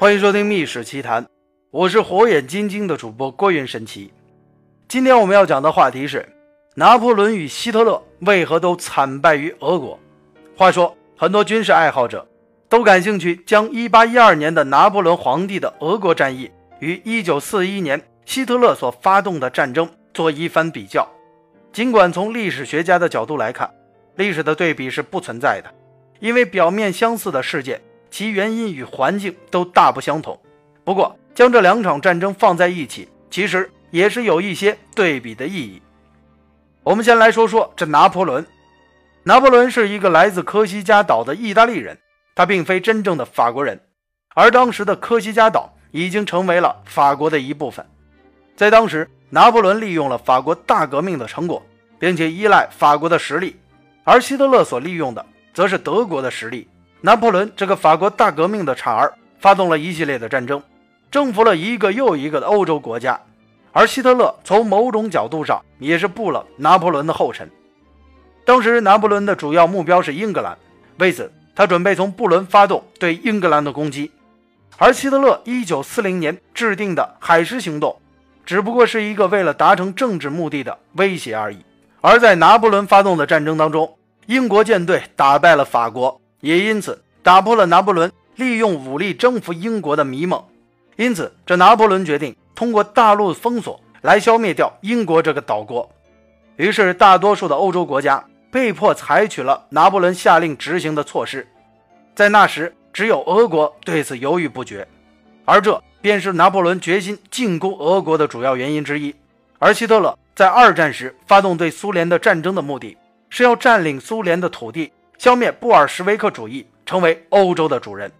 欢迎收听《密史奇谈》，我是火眼金睛的主播郭云神奇。今天我们要讲的话题是拿破仑与希特勒为何都惨败于俄国。话说，很多军事爱好者都感兴趣，将1812年的拿破仑皇帝的俄国战役与1941年希特勒所发动的战争做一番比较。尽管从历史学家的角度来看，历史的对比是不存在的，因为表面相似的事件。其原因与环境都大不相同，不过将这两场战争放在一起，其实也是有一些对比的意义。我们先来说说这拿破仑。拿破仑是一个来自科西嘉岛的意大利人，他并非真正的法国人，而当时的科西嘉岛已经成为了法国的一部分。在当时，拿破仑利用了法国大革命的成果，并且依赖法国的实力，而希特勒所利用的则是德国的实力。拿破仑这个法国大革命的产儿，发动了一系列的战争，征服了一个又一个的欧洲国家，而希特勒从某种角度上也是步了拿破仑的后尘。当时拿破仑的主要目标是英格兰，为此他准备从布伦发动对英格兰的攻击，而希特勒1940年制定的海狮行动，只不过是一个为了达成政治目的的威胁而已。而在拿破仑发动的战争当中，英国舰队打败了法国。也因此打破了拿破仑利用武力征服英国的迷梦，因此这拿破仑决定通过大陆封锁来消灭掉英国这个岛国。于是大多数的欧洲国家被迫采取了拿破仑下令执行的措施。在那时，只有俄国对此犹豫不决，而这便是拿破仑决心进攻俄国的主要原因之一。而希特勒在二战时发动对苏联的战争的目的是要占领苏联的土地。消灭布尔什维克主义，成为欧洲的主人。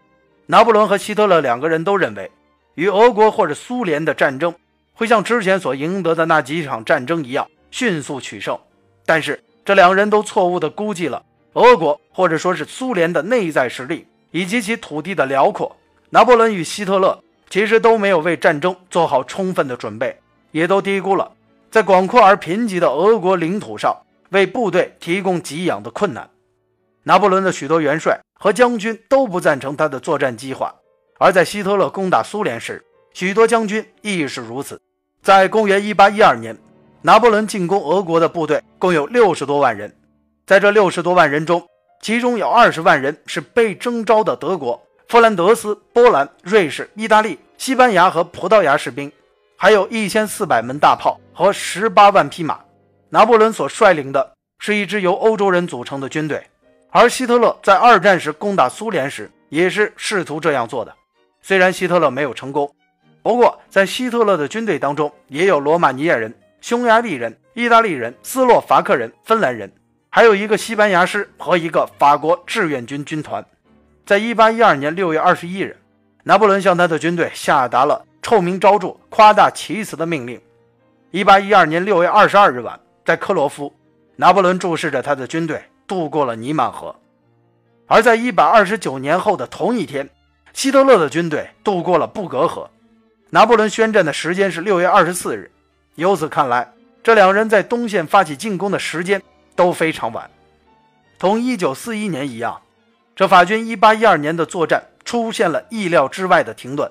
拿破仑和希特勒两个人都认为，与俄国或者苏联的战争会像之前所赢得的那几场战争一样迅速取胜。但是这两人都错误地估计了俄国或者说是苏联的内在实力以及其土地的辽阔。拿破仑与希特勒其实都没有为战争做好充分的准备，也都低估了在广阔而贫瘠的俄国领土上为部队提供给养的困难。拿破仑的许多元帅和将军都不赞成他的作战计划，而在希特勒攻打苏联时，许多将军亦是如此。在公元1812年，拿破仑进攻俄国的部队共有六十多万人，在这六十多万人中，其中有二十万人是被征召的德国、弗兰德斯、波兰、瑞士、意大利、西班牙和葡萄牙士兵，还有一千四百门大炮和十八万匹马。拿破仑所率领的是一支由欧洲人组成的军队。而希特勒在二战时攻打苏联时，也是试图这样做的。虽然希特勒没有成功，不过在希特勒的军队当中，也有罗马尼亚人、匈牙利人、意大利人、斯洛伐克人、芬兰人，还有一个西班牙师和一个法国志愿军军团。在一八一二年六月二十一日，拿破仑向他的军队下达了臭名昭著、夸大其词的命令。一八一二年六月二十二日晚，在克罗夫，拿破仑注视着他的军队。渡过了尼曼河，而在一百二十九年后的同一天，希特勒的军队渡过了布格河。拿破仑宣战的时间是六月二十四日。由此看来，这两人在东线发起进攻的时间都非常晚。同一九四一年一样，这法军一八一二年的作战出现了意料之外的停顿。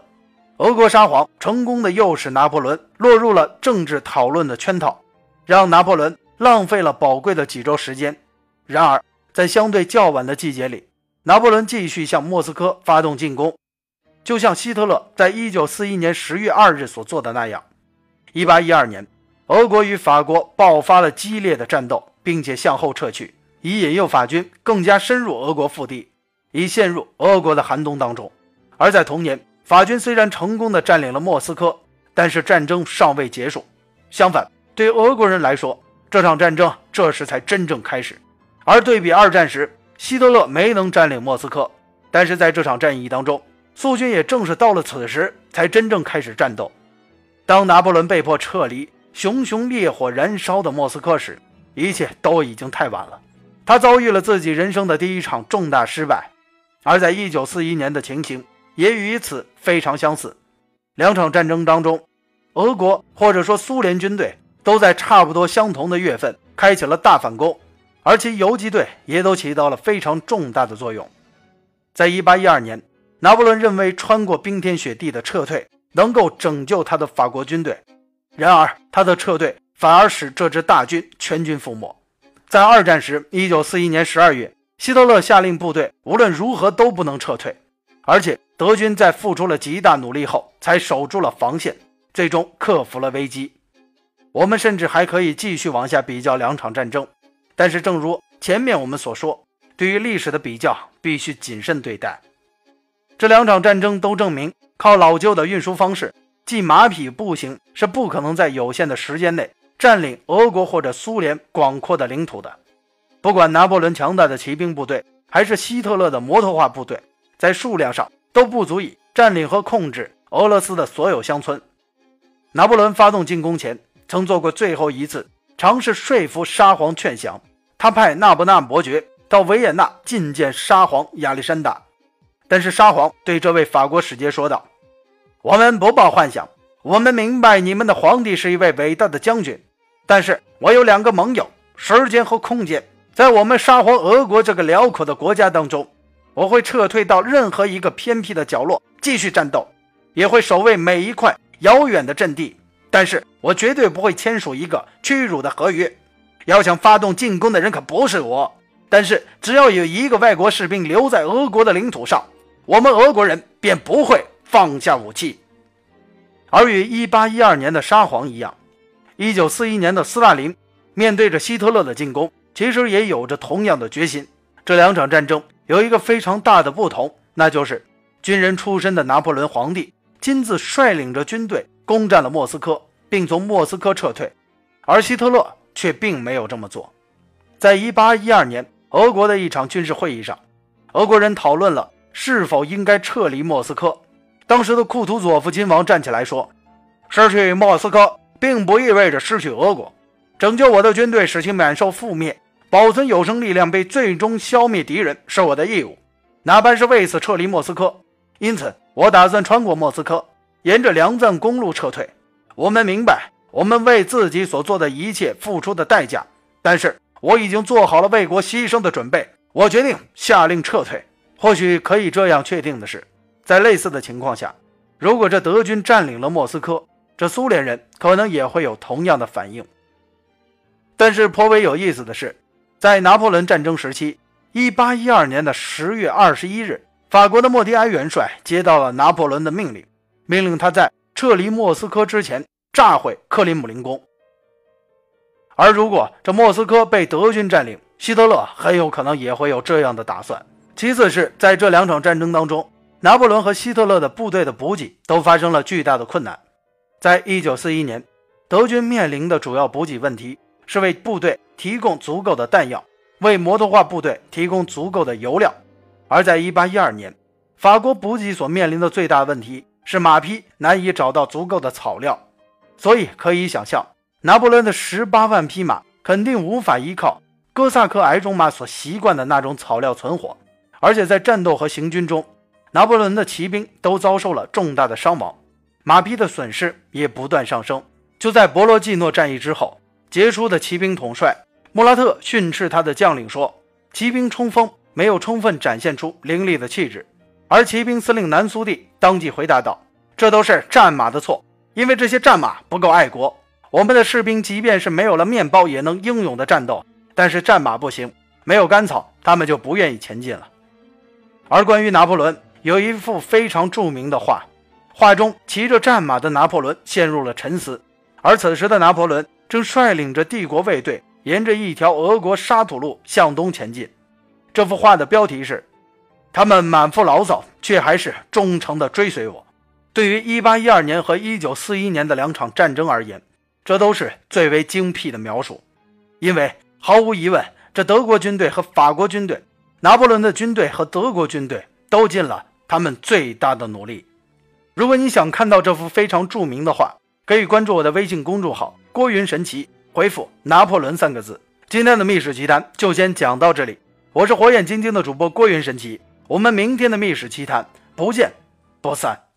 俄国沙皇成功的诱使拿破仑落入了政治讨论的圈套，让拿破仑浪费了宝贵的几周时间。然而，在相对较晚的季节里，拿破仑继续向莫斯科发动进攻，就像希特勒在1941年10月2日所做的那样。1812年，俄国与法国爆发了激烈的战斗，并且向后撤去，以引诱法军更加深入俄国腹地，以陷入俄国的寒冬当中。而在同年，法军虽然成功的占领了莫斯科，但是战争尚未结束。相反，对俄国人来说，这场战争这时才真正开始。而对比二战时，希特勒没能占领莫斯科，但是在这场战役当中，苏军也正是到了此时才真正开始战斗。当拿破仑被迫撤离熊熊烈火燃烧的莫斯科时，一切都已经太晚了。他遭遇了自己人生的第一场重大失败，而在1941年的情形也与此非常相似。两场战争当中，俄国或者说苏联军队都在差不多相同的月份开启了大反攻。而其游击队也都起到了非常重大的作用。在一八一二年，拿破仑认为穿过冰天雪地的撤退能够拯救他的法国军队，然而他的撤退反而使这支大军全军覆没。在二战时，一九四一年十二月，希特勒下令部队无论如何都不能撤退，而且德军在付出了极大努力后才守住了防线，最终克服了危机。我们甚至还可以继续往下比较两场战争，但是正如前面我们所说，对于历史的比较必须谨慎对待。这两场战争都证明，靠老旧的运输方式，即马匹、步行，是不可能在有限的时间内占领俄国或者苏联广阔的领土的。不管拿破仑强大的骑兵部队，还是希特勒的摩托化部队，在数量上都不足以占领和控制俄罗斯的所有乡村。拿破仑发动进攻前，曾做过最后一次尝试说服沙皇劝降，他派纳布纳伯爵到维也纳觐见沙皇亚历山大。但是沙皇对这位法国使节说道：“我们不抱幻想，我们明白你们的皇帝是一位伟大的将军。但是我有两个盟友，时间和空间，在我们沙皇俄国这个辽阔的国家当中，我会撤退到任何一个偏僻的角落继续战斗，也会守卫每一块遥远的阵地。但是我绝对不会签署一个屈辱的合约。要想发动进攻的人可不是我，但是只要有一个外国士兵留在俄国的领土上。”我们俄国人便不会放下武器，而与1812年的沙皇一样，1941年的斯大林面对着希特勒的进攻，其实也有着同样的决心。这两场战争有一个非常大的不同，那就是军人出身的拿破仑皇帝亲自率领着军队攻占了莫斯科，并从莫斯科撤退，而希特勒却并没有这么做。在1812年俄国的一场军事会议上，俄国人讨论了。是否应该撤离莫斯科？当时的库图佐夫亲王站起来说：“失去莫斯科并不意味着失去俄国。拯救我的军队，使其免受覆灭，保存有生力量，被最终消灭敌人，是我的义务，哪怕是为此撤离莫斯科。因此，我打算穿过莫斯科，沿着良赞公路撤退。我们明白我们为自己所做的一切付出的代价，但是我已经做好了为国牺牲的准备。我决定下令撤退。”或许可以这样确定的是，在类似的情况下，如果这德军占领了莫斯科，这苏联人可能也会有同样的反应。但是颇为有意思的是，在拿破仑战争时期，1812年的10月21日，法国的莫迪埃元帅接到了拿破仑的命令，命令他在撤离莫斯科之前炸毁克林姆林宫。而如果这莫斯科被德军占领，希特勒很有可能也会有这样的打算。其次是在这两场战争当中，拿破仑和希特勒的部队的补给都发生了巨大的困难。在一九四一年，德军面临的主要补给问题是为部队提供足够的弹药，为摩托化部队提供足够的油料；而在一八一二年，法国补给所面临的最大问题是马匹难以找到足够的草料。所以可以想象，拿破仑的十八万匹马肯定无法依靠哥萨克矮种马所习惯的那种草料存活。而且在战斗和行军中，拿破仑的骑兵都遭受了重大的伤亡，马匹的损失也不断上升。就在博罗季诺战役之后，杰出的骑兵统帅穆拉特训斥他的将领说：“骑兵冲锋没有充分展现出凌厉的气质。”而骑兵司令南苏蒂当即回答道：“这都是战马的错，因为这些战马不够爱国。我们的士兵即便是没有了面包，也能英勇的战斗，但是战马不行，没有干草，他们就不愿意前进了。”而关于拿破仑，有一幅非常著名的画，画中骑着战马的拿破仑陷入了沉思，而此时的拿破仑正率领着帝国卫队沿着一条俄国沙土路向东前进。这幅画的标题是：“他们满腹牢骚，却还是忠诚地追随我。”对于1812年和1941年的两场战争而言，这都是最为精辟的描述，因为毫无疑问，这德国军队和法国军队。拿破仑的军队和德国军队都尽了他们最大的努力。如果你想看到这幅非常著名的画，可以关注我的微信公众号“郭云神奇”，回复“拿破仑”三个字。今天的密史奇谈就先讲到这里，我是火眼金睛的主播郭云神奇，我们明天的密史奇谈不见不散。